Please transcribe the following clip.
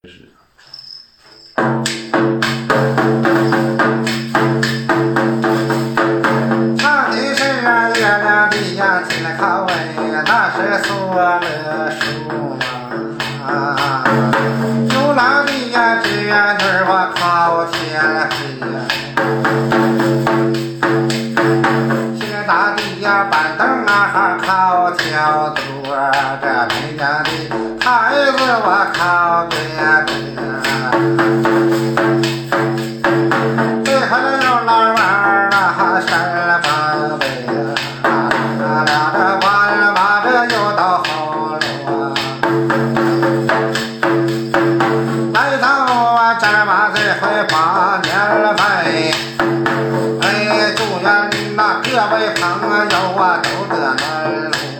唱的是啊月亮的呀金考哎，那是说了书嘛。牛郎的呀志愿女我考天黑呀。谢大的呀板凳啊还考跳多，这美呀的孩子我考别个呀。把年儿拜哎祝愿那各位朋友啊都得安